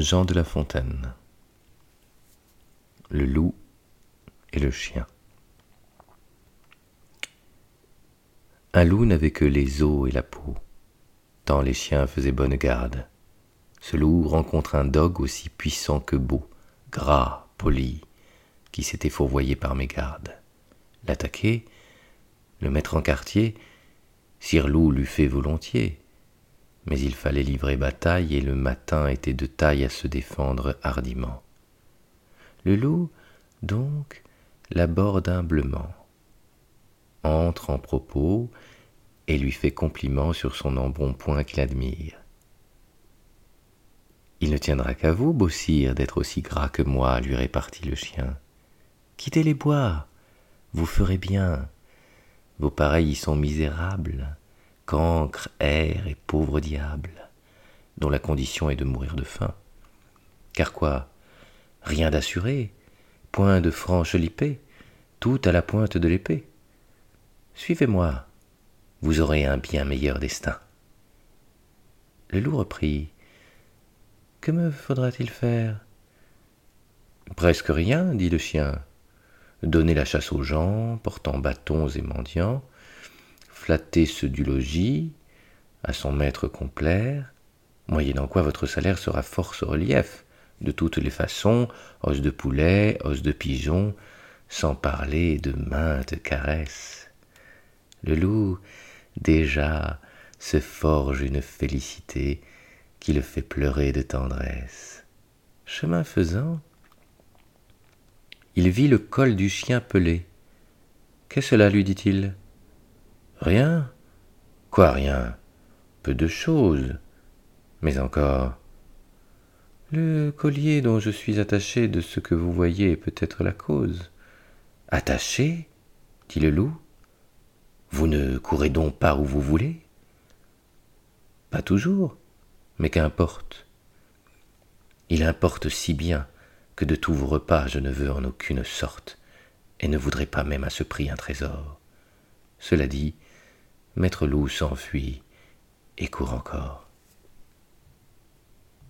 Jean de La Fontaine Le loup et le chien Un loup n'avait que les os et la peau, tant les chiens faisaient bonne garde. Ce loup rencontre un dogue aussi puissant que beau, gras, poli, qui s'était fourvoyé par mes gardes. L'attaquer, le mettre en quartier, Sire Loup l'eût fait volontiers, mais il fallait livrer bataille et le matin était de taille à se défendre hardiment. Le loup, donc, l'aborde humblement, entre en propos et lui fait compliment sur son embonpoint qu'il admire. Il ne tiendra qu'à vous, beau sire, d'être aussi gras que moi, lui répartit le chien. Quittez les bois, vous ferez bien. Vos pareils y sont misérables, cancres, airs et pauvres diables, dont la condition est de mourir de faim. Car quoi? Rien d'assuré, point de franche lipée, tout à la pointe de l'épée. Suivez-moi, vous aurez un bien meilleur destin. Le loup reprit. Que me faudra-t-il faire? Presque rien, dit le chien. Donner la chasse aux gens, portant bâtons et mendiants, flatter ceux du logis, à son maître complaire, moyennant quoi votre salaire sera force relief, de toutes les façons, os de poulet, os de pigeon, sans parler de maintes caresses. Le loup, déjà, se forge une félicité qui le fait pleurer de tendresse. Chemin faisant, il vit le col du chien pelé. Qu'est cela lui dit-il? Rien Quoi rien? Peu de choses. Mais encore. Le collier dont je suis attaché de ce que vous voyez est peut-être la cause. Attaché? dit le loup. Vous ne courez donc pas où vous voulez? Pas toujours, mais qu'importe. Il importe si bien que de tous vos repas je ne veux en aucune sorte, et ne voudrais pas même à ce prix un trésor. Cela dit, Maître loup s'enfuit et court encore.